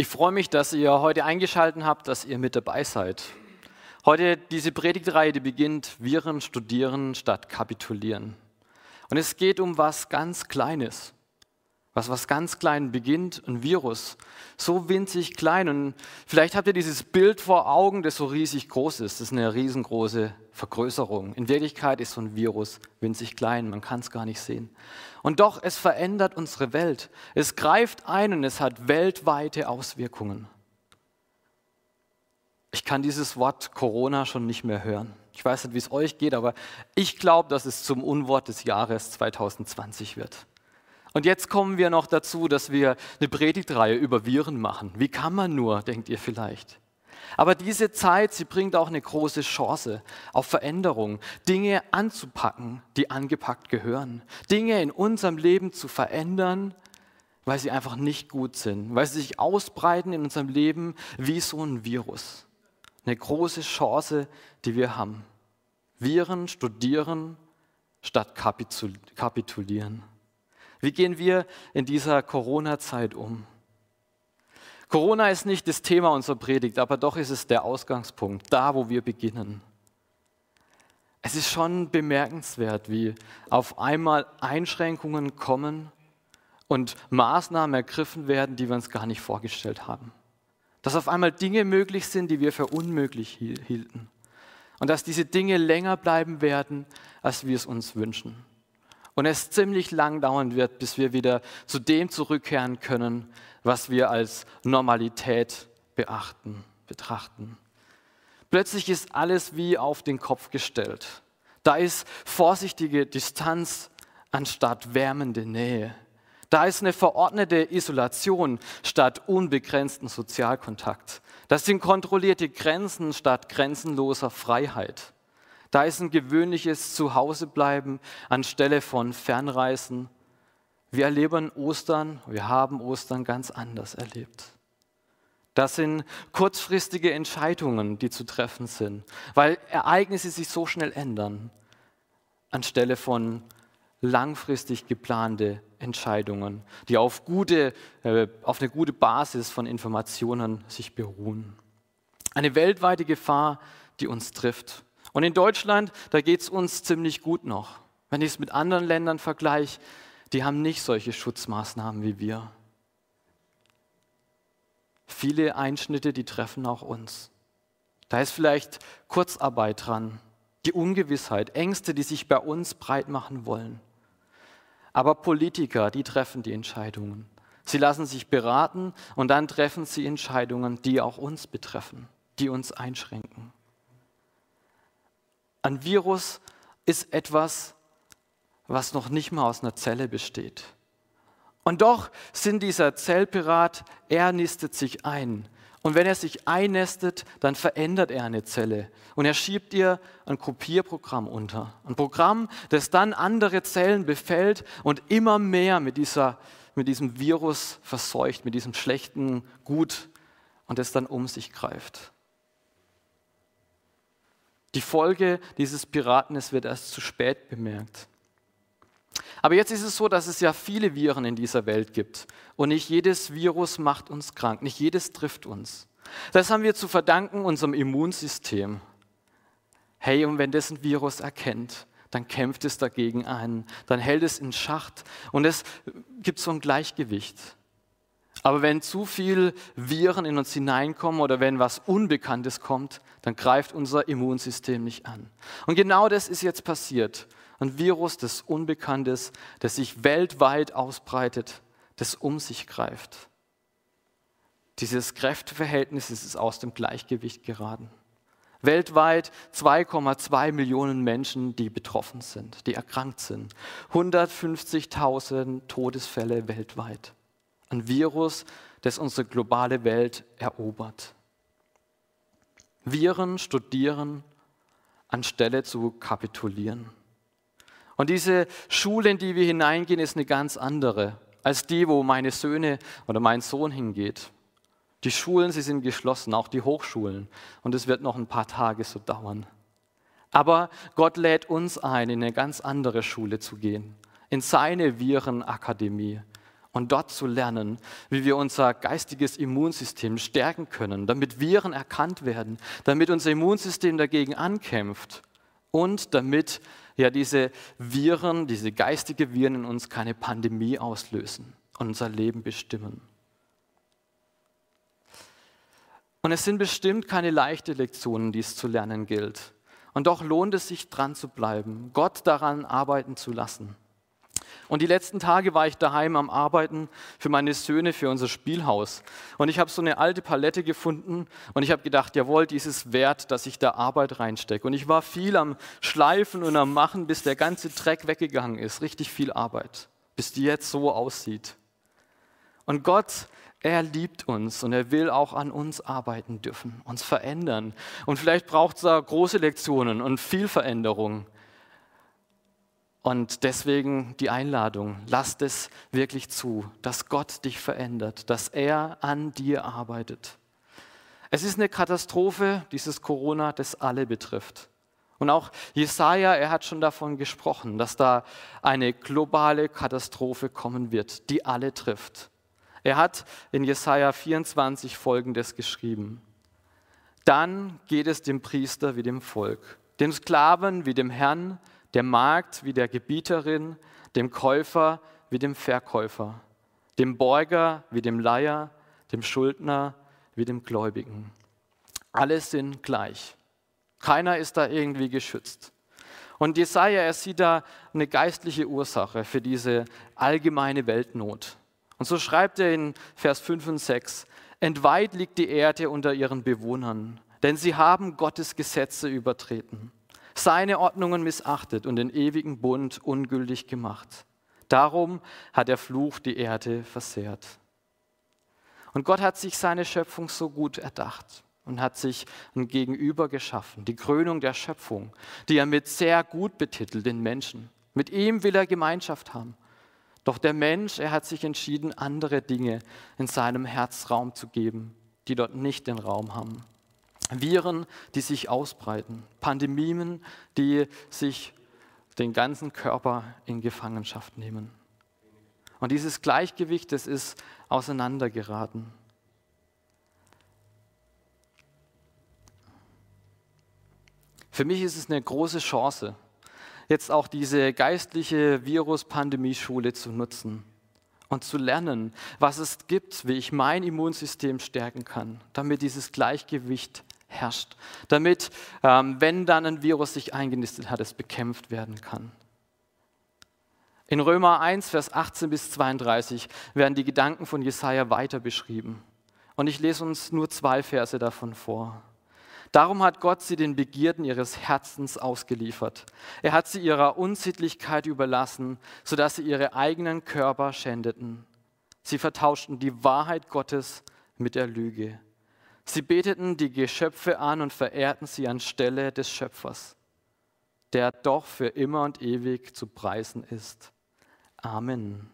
Ich freue mich, dass ihr heute eingeschaltet habt, dass ihr mit dabei seid. Heute diese Predigtreihe, die beginnt Viren studieren statt kapitulieren. Und es geht um was ganz Kleines. Was was ganz klein beginnt, ein Virus. So winzig klein. Und vielleicht habt ihr dieses Bild vor Augen, das so riesig groß ist. Das ist eine riesengroße Vergrößerung. In Wirklichkeit ist so ein Virus winzig klein, man kann es gar nicht sehen. Und doch, es verändert unsere Welt. Es greift ein und es hat weltweite Auswirkungen. Ich kann dieses Wort Corona schon nicht mehr hören. Ich weiß nicht, wie es euch geht, aber ich glaube, dass es zum Unwort des Jahres 2020 wird. Und jetzt kommen wir noch dazu, dass wir eine Predigtreihe über Viren machen. Wie kann man nur, denkt ihr vielleicht? Aber diese Zeit, sie bringt auch eine große Chance auf Veränderung, Dinge anzupacken, die angepackt gehören, Dinge in unserem Leben zu verändern, weil sie einfach nicht gut sind, weil sie sich ausbreiten in unserem Leben wie so ein Virus. Eine große Chance, die wir haben. Viren studieren statt kapitulieren. Wie gehen wir in dieser Corona-Zeit um? Corona ist nicht das Thema unserer Predigt, aber doch ist es der Ausgangspunkt, da wo wir beginnen. Es ist schon bemerkenswert, wie auf einmal Einschränkungen kommen und Maßnahmen ergriffen werden, die wir uns gar nicht vorgestellt haben. Dass auf einmal Dinge möglich sind, die wir für unmöglich hielten. Und dass diese Dinge länger bleiben werden, als wir es uns wünschen. Und es ziemlich lang dauern wird, bis wir wieder zu dem zurückkehren können, was wir als Normalität beachten, betrachten. Plötzlich ist alles wie auf den Kopf gestellt. Da ist vorsichtige Distanz anstatt wärmende Nähe. Da ist eine verordnete Isolation statt unbegrenzten Sozialkontakt. Das sind kontrollierte Grenzen statt grenzenloser Freiheit. Da ist ein gewöhnliches Zuhausebleiben anstelle von Fernreisen wir erleben Ostern, wir haben Ostern ganz anders erlebt. Das sind kurzfristige Entscheidungen, die zu treffen sind, weil Ereignisse sich so schnell ändern, anstelle von langfristig geplante Entscheidungen, die auf, gute, äh, auf eine gute Basis von Informationen sich beruhen. Eine weltweite Gefahr, die uns trifft. Und in Deutschland, da geht es uns ziemlich gut noch. Wenn ich es mit anderen Ländern vergleiche, die haben nicht solche Schutzmaßnahmen wie wir. Viele Einschnitte, die treffen auch uns. Da ist vielleicht Kurzarbeit dran, die Ungewissheit, Ängste, die sich bei uns breit machen wollen. Aber Politiker, die treffen die Entscheidungen. Sie lassen sich beraten und dann treffen sie Entscheidungen, die auch uns betreffen, die uns einschränken. Ein Virus ist etwas, was noch nicht mal aus einer Zelle besteht. Und doch sind dieser Zellpirat, er nistet sich ein. Und wenn er sich einnestet, dann verändert er eine Zelle und er schiebt ihr ein Kopierprogramm unter. Ein Programm, das dann andere Zellen befällt und immer mehr mit, dieser, mit diesem Virus verseucht, mit diesem schlechten Gut und es dann um sich greift. Die Folge dieses Piraten, es wird erst zu spät bemerkt. Aber jetzt ist es so, dass es ja viele Viren in dieser Welt gibt. Und nicht jedes Virus macht uns krank, nicht jedes trifft uns. Das haben wir zu verdanken unserem Immunsystem. Hey, und wenn das ein Virus erkennt, dann kämpft es dagegen ein, dann hält es in Schacht und es gibt so ein Gleichgewicht. Aber wenn zu viel Viren in uns hineinkommen oder wenn was Unbekanntes kommt, dann greift unser Immunsystem nicht an. Und genau das ist jetzt passiert ein Virus des Unbekanntes, das sich weltweit ausbreitet, das um sich greift. Dieses Kräfteverhältnis ist aus dem Gleichgewicht geraten. Weltweit 2,2 Millionen Menschen, die betroffen sind, die erkrankt sind. 150.000 Todesfälle weltweit. Ein Virus, das unsere globale Welt erobert. Viren studieren, anstelle zu kapitulieren. Und diese Schule, in die wir hineingehen, ist eine ganz andere als die, wo meine Söhne oder mein Sohn hingeht. Die Schulen, sie sind geschlossen, auch die Hochschulen. Und es wird noch ein paar Tage so dauern. Aber Gott lädt uns ein, in eine ganz andere Schule zu gehen, in seine Virenakademie. Und dort zu lernen, wie wir unser geistiges Immunsystem stärken können, damit Viren erkannt werden, damit unser Immunsystem dagegen ankämpft und damit ja diese Viren, diese geistige Viren in uns keine Pandemie auslösen und unser Leben bestimmen. Und es sind bestimmt keine leichten Lektionen, die es zu lernen gilt. Und doch lohnt es sich, dran zu bleiben, Gott daran arbeiten zu lassen. Und die letzten Tage war ich daheim am Arbeiten für meine Söhne, für unser Spielhaus. Und ich habe so eine alte Palette gefunden und ich habe gedacht, jawohl, dieses wert, dass ich da Arbeit reinstecke. Und ich war viel am Schleifen und am Machen, bis der ganze Dreck weggegangen ist. Richtig viel Arbeit, bis die jetzt so aussieht. Und Gott, er liebt uns und er will auch an uns arbeiten dürfen, uns verändern. Und vielleicht braucht es da große Lektionen und viel Veränderung. Und deswegen die Einladung, lasst es wirklich zu, dass Gott dich verändert, dass er an dir arbeitet. Es ist eine Katastrophe, dieses Corona, das alle betrifft. Und auch Jesaja, er hat schon davon gesprochen, dass da eine globale Katastrophe kommen wird, die alle trifft. Er hat in Jesaja 24 folgendes geschrieben: Dann geht es dem Priester wie dem Volk, dem Sklaven wie dem Herrn, der Magd wie der Gebieterin, dem Käufer wie dem Verkäufer, dem Beuger wie dem Leier, dem Schuldner wie dem Gläubigen. Alle sind gleich. Keiner ist da irgendwie geschützt. Und Jesaja, er sieht da eine geistliche Ursache für diese allgemeine Weltnot. Und so schreibt er in Vers 5 und 6, Entweit liegt die Erde unter ihren Bewohnern, denn sie haben Gottes Gesetze übertreten seine Ordnungen missachtet und den ewigen Bund ungültig gemacht. Darum hat der Fluch die Erde versehrt. Und Gott hat sich seine Schöpfung so gut erdacht und hat sich ein Gegenüber geschaffen, die Krönung der Schöpfung, die er mit sehr gut betitelt, den Menschen. Mit ihm will er Gemeinschaft haben. Doch der Mensch, er hat sich entschieden, andere Dinge in seinem Herzraum zu geben, die dort nicht den Raum haben. Viren, die sich ausbreiten, Pandemien, die sich den ganzen Körper in Gefangenschaft nehmen. Und dieses Gleichgewicht, das ist auseinandergeraten. Für mich ist es eine große Chance, jetzt auch diese geistliche Virus-Pandemie-Schule zu nutzen und zu lernen, was es gibt, wie ich mein Immunsystem stärken kann, damit dieses Gleichgewicht herrscht, damit, ähm, wenn dann ein Virus sich eingenistet hat, es bekämpft werden kann. In Römer 1, Vers 18 bis 32 werden die Gedanken von Jesaja weiter beschrieben. Und ich lese uns nur zwei Verse davon vor. Darum hat Gott sie den Begierden ihres Herzens ausgeliefert. Er hat sie ihrer Unsittlichkeit überlassen, sodass sie ihre eigenen Körper schändeten. Sie vertauschten die Wahrheit Gottes mit der Lüge. Sie beteten die Geschöpfe an und verehrten sie anstelle des Schöpfers, der doch für immer und ewig zu preisen ist. Amen.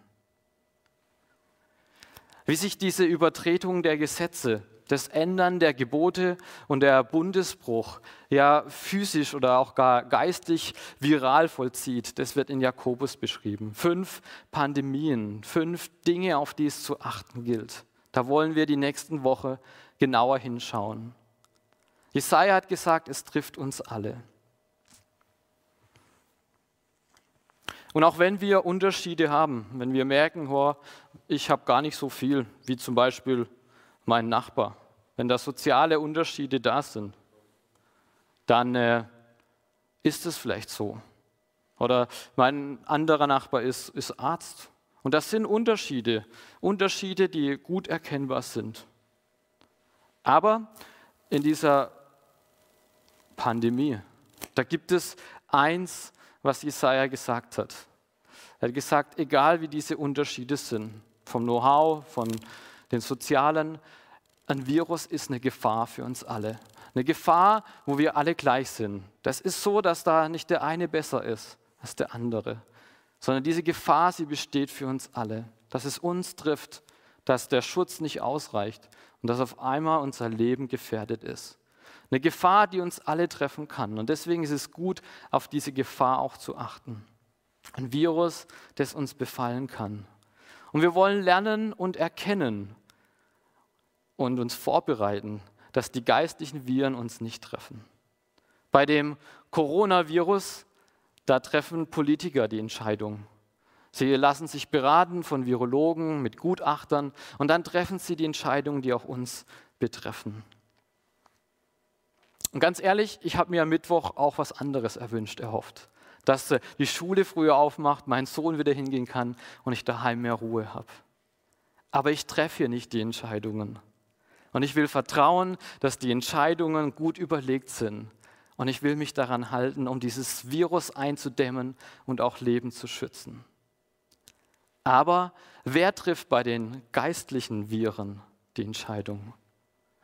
Wie sich diese Übertretung der Gesetze, das Ändern der Gebote und der Bundesbruch ja physisch oder auch gar geistig viral vollzieht, das wird in Jakobus beschrieben. Fünf Pandemien, fünf Dinge, auf die es zu achten gilt. Da wollen wir die nächsten Woche genauer hinschauen. Jesaja hat gesagt, es trifft uns alle. Und auch wenn wir Unterschiede haben, wenn wir merken, oh, ich habe gar nicht so viel, wie zum Beispiel mein Nachbar, wenn da soziale Unterschiede da sind, dann äh, ist es vielleicht so. Oder mein anderer Nachbar ist, ist Arzt. Und das sind Unterschiede, Unterschiede, die gut erkennbar sind. Aber in dieser Pandemie, da gibt es eins, was Jesaja gesagt hat. Er hat gesagt, egal wie diese Unterschiede sind, vom Know-how, von den sozialen, ein Virus ist eine Gefahr für uns alle. Eine Gefahr, wo wir alle gleich sind. Das ist so, dass da nicht der eine besser ist als der andere, sondern diese Gefahr, sie besteht für uns alle. Dass es uns trifft, dass der Schutz nicht ausreicht und dass auf einmal unser Leben gefährdet ist. Eine Gefahr, die uns alle treffen kann. Und deswegen ist es gut, auf diese Gefahr auch zu achten. Ein Virus, das uns befallen kann. Und wir wollen lernen und erkennen und uns vorbereiten, dass die geistlichen Viren uns nicht treffen. Bei dem Coronavirus, da treffen Politiker die Entscheidung. Sie lassen sich beraten von Virologen mit Gutachtern und dann treffen sie die Entscheidungen, die auch uns betreffen. Und ganz ehrlich, ich habe mir am Mittwoch auch was anderes erwünscht, erhofft. Dass äh, die Schule früher aufmacht, mein Sohn wieder hingehen kann und ich daheim mehr Ruhe habe. Aber ich treffe hier nicht die Entscheidungen. Und ich will vertrauen, dass die Entscheidungen gut überlegt sind. Und ich will mich daran halten, um dieses Virus einzudämmen und auch Leben zu schützen. Aber wer trifft bei den geistlichen Viren die Entscheidung?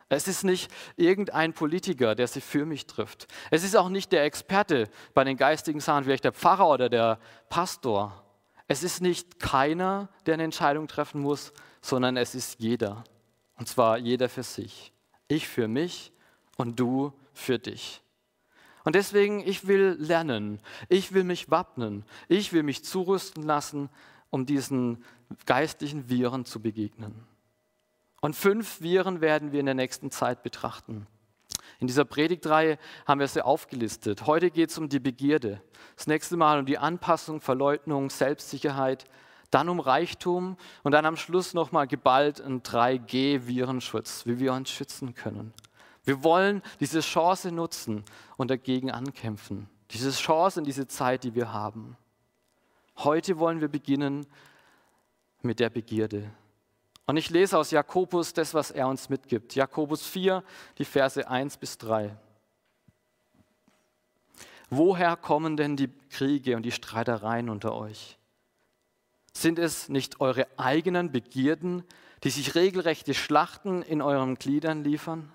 Es ist nicht irgendein Politiker, der sie für mich trifft. Es ist auch nicht der Experte bei den geistigen Sachen, vielleicht der Pfarrer oder der Pastor. Es ist nicht keiner, der eine Entscheidung treffen muss, sondern es ist jeder. Und zwar jeder für sich. Ich für mich und du für dich. Und deswegen, ich will lernen, ich will mich wappnen, ich will mich zurüsten lassen, um diesen geistlichen Viren zu begegnen. Und fünf Viren werden wir in der nächsten Zeit betrachten. In dieser Predigtreihe haben wir sie aufgelistet. Heute geht es um die Begierde. Das nächste Mal um die Anpassung, Verleugnung, Selbstsicherheit, dann um Reichtum und dann am Schluss nochmal geballt ein 3G-Virenschutz, wie wir uns schützen können. Wir wollen diese Chance nutzen und dagegen ankämpfen. Diese Chance in diese Zeit, die wir haben. Heute wollen wir beginnen mit der Begierde. Und ich lese aus Jakobus das, was er uns mitgibt. Jakobus 4, die Verse 1 bis 3. Woher kommen denn die Kriege und die Streitereien unter euch? Sind es nicht eure eigenen Begierden, die sich regelrechte Schlachten in euren Gliedern liefern?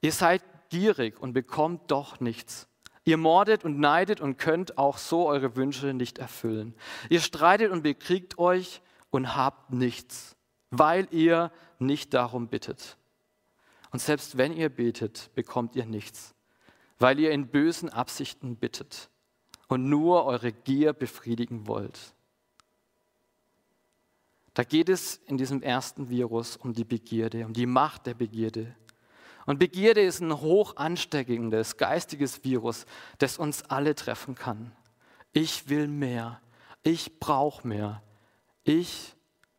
Ihr seid gierig und bekommt doch nichts. Ihr mordet und neidet und könnt auch so eure Wünsche nicht erfüllen. Ihr streitet und bekriegt euch und habt nichts, weil ihr nicht darum bittet. Und selbst wenn ihr betet, bekommt ihr nichts, weil ihr in bösen Absichten bittet und nur eure Gier befriedigen wollt. Da geht es in diesem ersten Virus um die Begierde, um die Macht der Begierde. Und Begierde ist ein hoch ansteckendes geistiges Virus, das uns alle treffen kann. Ich will mehr. Ich brauche mehr. Ich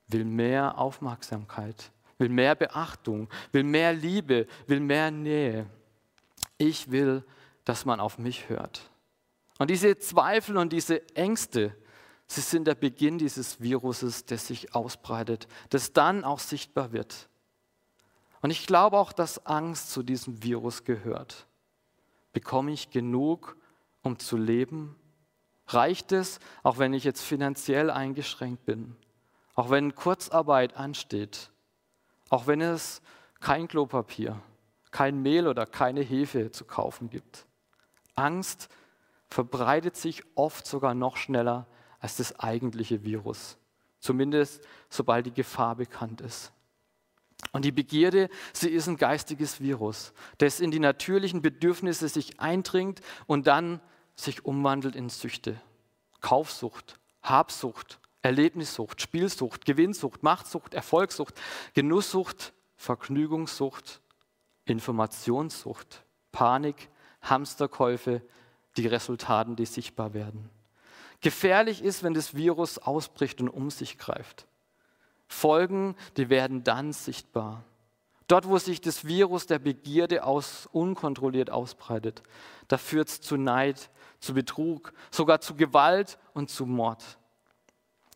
will mehr Aufmerksamkeit, will mehr Beachtung, will mehr Liebe, will mehr Nähe. Ich will, dass man auf mich hört. Und diese Zweifel und diese Ängste, sie sind der Beginn dieses Viruses, das sich ausbreitet, das dann auch sichtbar wird. Und ich glaube auch, dass Angst zu diesem Virus gehört. Bekomme ich genug, um zu leben? Reicht es, auch wenn ich jetzt finanziell eingeschränkt bin? Auch wenn Kurzarbeit ansteht? Auch wenn es kein Klopapier, kein Mehl oder keine Hefe zu kaufen gibt? Angst verbreitet sich oft sogar noch schneller als das eigentliche Virus. Zumindest sobald die Gefahr bekannt ist. Und die Begierde, sie ist ein geistiges Virus, das in die natürlichen Bedürfnisse sich eindringt und dann sich umwandelt in Süchte. Kaufsucht, Habsucht, Erlebnissucht, Spielsucht, Gewinnsucht, Machtsucht, Erfolgssucht, Genusssucht, Vergnügungssucht, Informationssucht, Panik, Hamsterkäufe, die Resultaten, die sichtbar werden. Gefährlich ist, wenn das Virus ausbricht und um sich greift. Folgen, die werden dann sichtbar. Dort, wo sich das Virus der Begierde aus, unkontrolliert ausbreitet, da führt es zu Neid, zu Betrug, sogar zu Gewalt und zu Mord.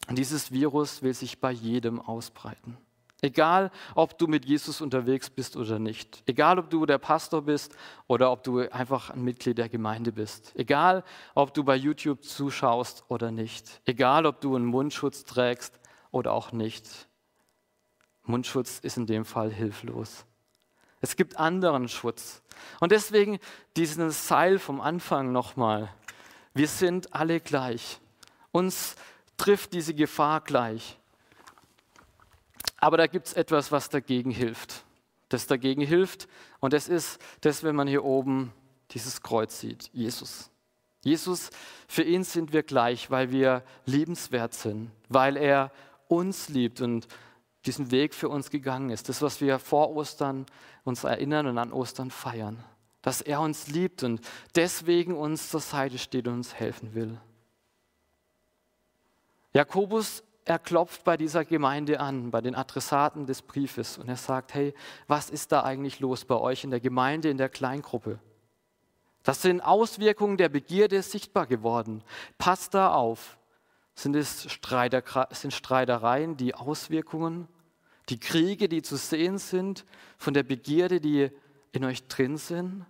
Und dieses Virus will sich bei jedem ausbreiten. Egal, ob du mit Jesus unterwegs bist oder nicht. Egal, ob du der Pastor bist oder ob du einfach ein Mitglied der Gemeinde bist. Egal, ob du bei YouTube zuschaust oder nicht. Egal, ob du einen Mundschutz trägst oder auch nicht. Mundschutz ist in dem Fall hilflos. Es gibt anderen Schutz. Und deswegen diesen Seil vom Anfang nochmal. Wir sind alle gleich. Uns trifft diese Gefahr gleich. Aber da gibt es etwas, was dagegen hilft. Das dagegen hilft. Und das ist das, wenn man hier oben dieses Kreuz sieht. Jesus. Jesus, für ihn sind wir gleich, weil wir liebenswert sind, weil er uns liebt und diesen Weg für uns gegangen ist. Das, was wir vor Ostern uns erinnern und an Ostern feiern. Dass er uns liebt und deswegen uns zur Seite steht und uns helfen will. Jakobus, er klopft bei dieser Gemeinde an, bei den Adressaten des Briefes und er sagt, hey, was ist da eigentlich los bei euch in der Gemeinde, in der Kleingruppe? Das sind Auswirkungen der Begierde sichtbar geworden. Passt da auf. Sind es Streiter, sind Streitereien die Auswirkungen, die Kriege, die zu sehen sind von der Begierde, die in euch drin sind?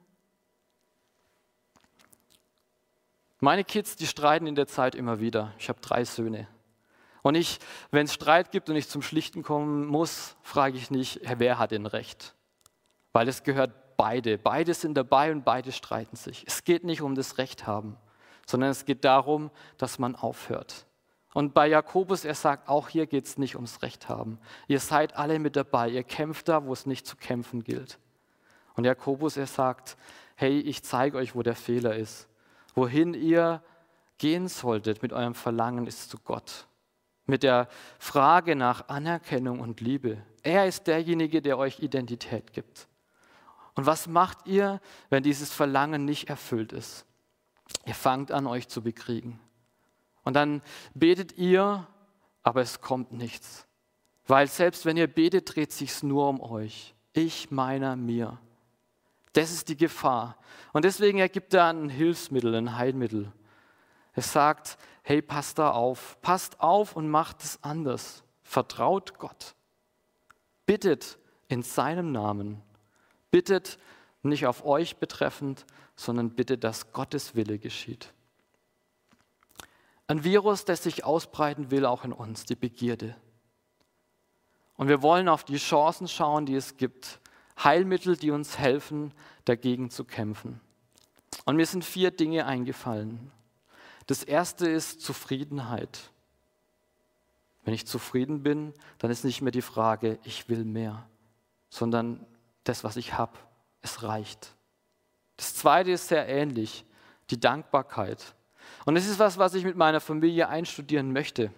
Meine Kids, die streiten in der Zeit immer wieder. Ich habe drei Söhne. Und ich, wenn es Streit gibt und ich zum Schlichten kommen muss, frage ich nicht, wer hat denn Recht? Weil es gehört beide. Beide sind dabei und beide streiten sich. Es geht nicht um das Recht haben, sondern es geht darum, dass man aufhört. Und bei Jakobus, er sagt, auch hier geht es nicht ums Recht haben. Ihr seid alle mit dabei. Ihr kämpft da, wo es nicht zu kämpfen gilt. Und Jakobus, er sagt, hey, ich zeige euch, wo der Fehler ist. Wohin ihr gehen solltet mit eurem Verlangen ist zu Gott. Mit der Frage nach Anerkennung und Liebe. Er ist derjenige, der euch Identität gibt. Und was macht ihr, wenn dieses Verlangen nicht erfüllt ist? Ihr fangt an, euch zu bekriegen. Und dann betet ihr, aber es kommt nichts. Weil selbst wenn ihr betet, dreht sich nur um euch. Ich, meiner, mir. Das ist die Gefahr. Und deswegen ergibt er ein Hilfsmittel, ein Heilmittel. Es sagt, hey, passt da auf. Passt auf und macht es anders. Vertraut Gott. Bittet in seinem Namen Bittet nicht auf euch betreffend, sondern bittet, dass Gottes Wille geschieht. Ein Virus, das sich ausbreiten will, auch in uns, die Begierde. Und wir wollen auf die Chancen schauen, die es gibt, Heilmittel, die uns helfen, dagegen zu kämpfen. Und mir sind vier Dinge eingefallen. Das erste ist Zufriedenheit. Wenn ich zufrieden bin, dann ist nicht mehr die Frage, ich will mehr, sondern das, was ich habe, es reicht. Das Zweite ist sehr ähnlich, die Dankbarkeit. Und es ist was, was ich mit meiner Familie einstudieren möchte.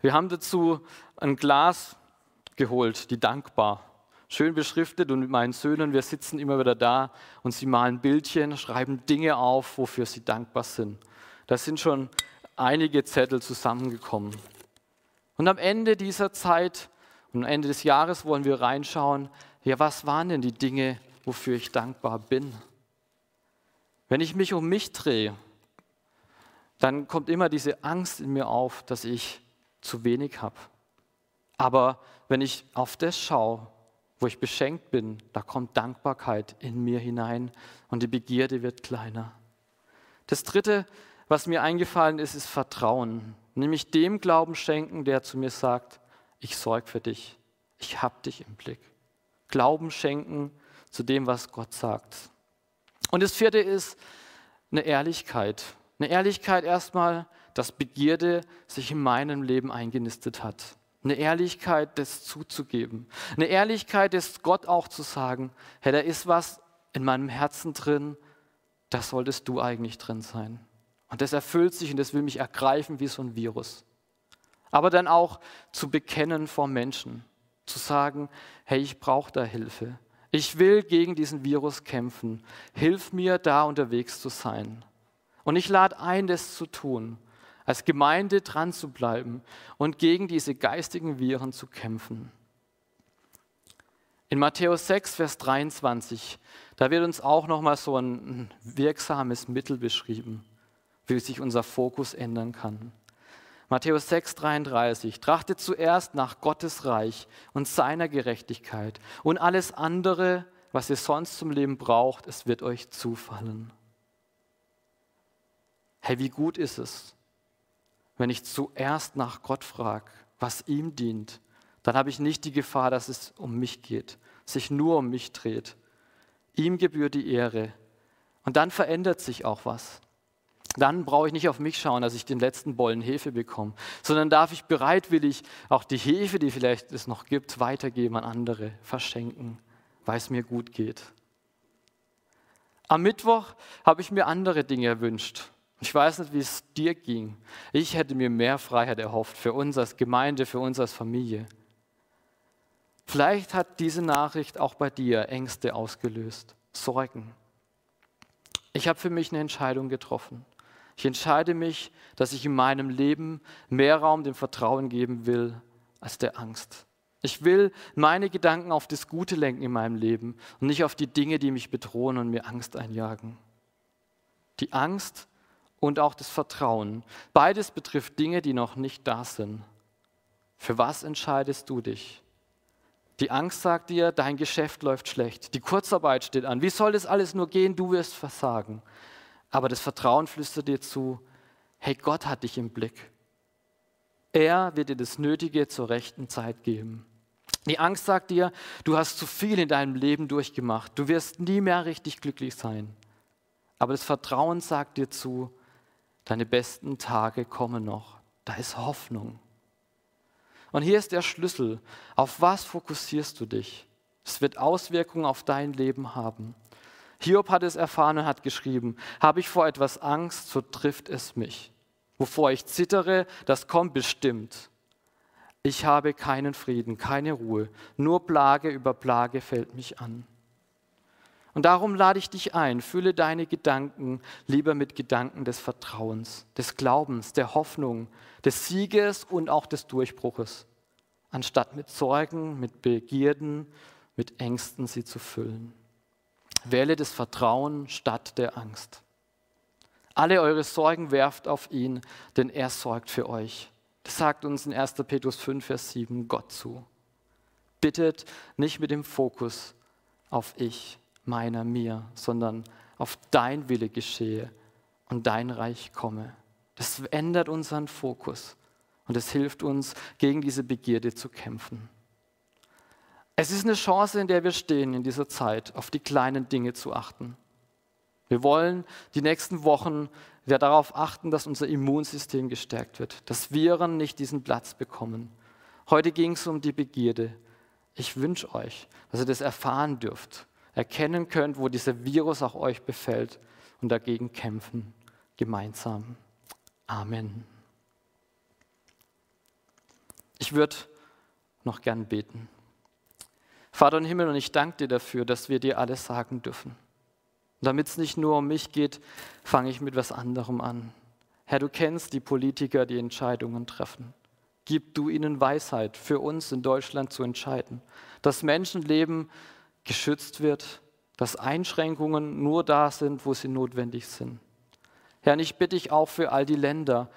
Wir haben dazu ein Glas geholt, die dankbar. Schön beschriftet und mit meinen Söhnen, wir sitzen immer wieder da und sie malen Bildchen, schreiben Dinge auf, wofür sie dankbar sind. Da sind schon einige Zettel zusammengekommen. Und am Ende dieser Zeit und am Ende des Jahres wollen wir reinschauen, ja, was waren denn die Dinge, wofür ich dankbar bin? Wenn ich mich um mich drehe, dann kommt immer diese Angst in mir auf, dass ich zu wenig habe. Aber wenn ich auf das schaue, wo ich beschenkt bin, da kommt Dankbarkeit in mir hinein und die Begierde wird kleiner. Das Dritte, was mir eingefallen ist, ist Vertrauen. Nämlich dem Glauben schenken, der zu mir sagt, ich sorge für dich, ich habe dich im Blick. Glauben schenken zu dem, was Gott sagt. Und das vierte ist eine Ehrlichkeit. Eine Ehrlichkeit erstmal, dass Begierde sich in meinem Leben eingenistet hat. Eine Ehrlichkeit, das zuzugeben. Eine Ehrlichkeit, das Gott auch zu sagen, Herr, da ist was in meinem Herzen drin, da solltest du eigentlich drin sein. Und das erfüllt sich und das will mich ergreifen wie so ein Virus aber dann auch zu bekennen vor Menschen, zu sagen, hey, ich brauche da Hilfe. Ich will gegen diesen Virus kämpfen. Hilf mir, da unterwegs zu sein. Und ich lade ein, das zu tun, als Gemeinde dran zu bleiben und gegen diese geistigen Viren zu kämpfen. In Matthäus 6, Vers 23, da wird uns auch nochmal so ein wirksames Mittel beschrieben, wie sich unser Fokus ändern kann. Matthäus 6, 33. Trachtet zuerst nach Gottes Reich und seiner Gerechtigkeit und alles andere, was ihr sonst zum Leben braucht, es wird euch zufallen. Hey, wie gut ist es, wenn ich zuerst nach Gott frage, was ihm dient, dann habe ich nicht die Gefahr, dass es um mich geht, sich nur um mich dreht. Ihm gebührt die Ehre. Und dann verändert sich auch was dann brauche ich nicht auf mich schauen, dass ich den letzten Bollen Hefe bekomme, sondern darf ich bereitwillig auch die Hefe, die vielleicht es noch gibt, weitergeben an andere, verschenken, weil es mir gut geht. Am Mittwoch habe ich mir andere Dinge erwünscht. Ich weiß nicht, wie es dir ging. Ich hätte mir mehr Freiheit erhofft für uns als Gemeinde, für uns als Familie. Vielleicht hat diese Nachricht auch bei dir Ängste ausgelöst, Sorgen. Ich habe für mich eine Entscheidung getroffen. Ich entscheide mich, dass ich in meinem Leben mehr Raum dem Vertrauen geben will als der Angst. Ich will meine Gedanken auf das Gute lenken in meinem Leben und nicht auf die Dinge, die mich bedrohen und mir Angst einjagen. Die Angst und auch das Vertrauen. Beides betrifft Dinge, die noch nicht da sind. Für was entscheidest du dich? Die Angst sagt dir, dein Geschäft läuft schlecht, die Kurzarbeit steht an. Wie soll das alles nur gehen? Du wirst versagen. Aber das Vertrauen flüstert dir zu, hey, Gott hat dich im Blick. Er wird dir das Nötige zur rechten Zeit geben. Die Angst sagt dir, du hast zu viel in deinem Leben durchgemacht, du wirst nie mehr richtig glücklich sein. Aber das Vertrauen sagt dir zu, Deine besten Tage kommen noch. Da ist Hoffnung. Und hier ist der Schlüssel. Auf was fokussierst du dich? Es wird Auswirkungen auf dein Leben haben. Hiob hat es erfahren und hat geschrieben, habe ich vor etwas Angst, so trifft es mich. Wovor ich zittere, das kommt bestimmt. Ich habe keinen Frieden, keine Ruhe, nur Plage über Plage fällt mich an. Und darum lade ich dich ein, fülle deine Gedanken lieber mit Gedanken des Vertrauens, des Glaubens, der Hoffnung, des Sieges und auch des Durchbruches, anstatt mit Sorgen, mit Begierden, mit Ängsten sie zu füllen. Wähle das Vertrauen statt der Angst. Alle eure Sorgen werft auf ihn, denn er sorgt für euch. Das sagt uns in 1. Petrus 5, Vers 7 Gott zu. Bittet nicht mit dem Fokus auf ich, meiner, mir, sondern auf dein Wille geschehe und dein Reich komme. Das ändert unseren Fokus und es hilft uns, gegen diese Begierde zu kämpfen. Es ist eine Chance, in der wir stehen in dieser Zeit, auf die kleinen Dinge zu achten. Wir wollen die nächsten Wochen ja, darauf achten, dass unser Immunsystem gestärkt wird, dass Viren nicht diesen Platz bekommen. Heute ging es um die Begierde. Ich wünsche euch, dass ihr das erfahren dürft, erkennen könnt, wo dieser Virus auch euch befällt und dagegen kämpfen gemeinsam. Amen. Ich würde noch gern beten. Vater im Himmel, und ich danke dir dafür, dass wir dir alles sagen dürfen. Damit es nicht nur um mich geht, fange ich mit was anderem an. Herr, du kennst die Politiker, die Entscheidungen treffen. Gib du ihnen Weisheit, für uns in Deutschland zu entscheiden, dass Menschenleben geschützt wird, dass Einschränkungen nur da sind, wo sie notwendig sind. Herr, ich bitte dich auch für all die Länder,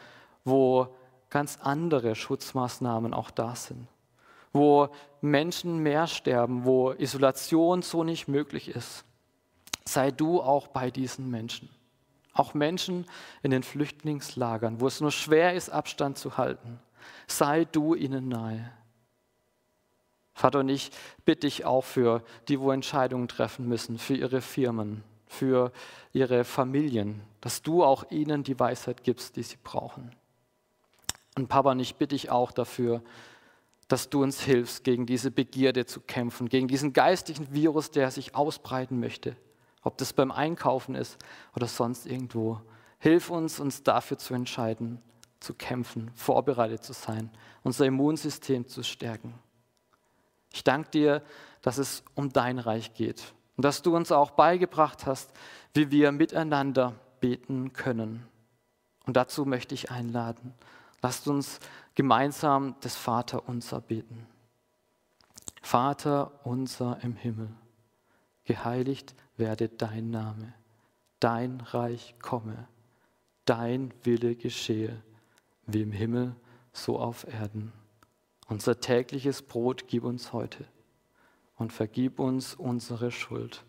wo ganz andere Schutzmaßnahmen auch da sind, wo Menschen mehr sterben, wo Isolation so nicht möglich ist. Sei du auch bei diesen Menschen. Auch Menschen in den Flüchtlingslagern, wo es nur schwer ist, Abstand zu halten. Sei du ihnen nahe. Vater, und ich bitte dich auch für die, wo Entscheidungen treffen müssen, für ihre Firmen, für ihre Familien, dass du auch ihnen die Weisheit gibst, die sie brauchen. Und Papa, und ich bitte dich auch dafür, dass du uns hilfst, gegen diese Begierde zu kämpfen, gegen diesen geistlichen Virus, der sich ausbreiten möchte, ob das beim Einkaufen ist oder sonst irgendwo. Hilf uns, uns dafür zu entscheiden, zu kämpfen, vorbereitet zu sein, unser Immunsystem zu stärken. Ich danke dir, dass es um dein Reich geht und dass du uns auch beigebracht hast, wie wir miteinander beten können. Und dazu möchte ich einladen. Lasst uns gemeinsam das Vater unser beten. Vater unser im Himmel, geheiligt werde dein Name, dein Reich komme, dein Wille geschehe, wie im Himmel, so auf Erden. Unser tägliches Brot gib uns heute und vergib uns unsere Schuld,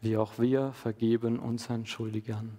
wie auch wir vergeben unseren Schuldigern.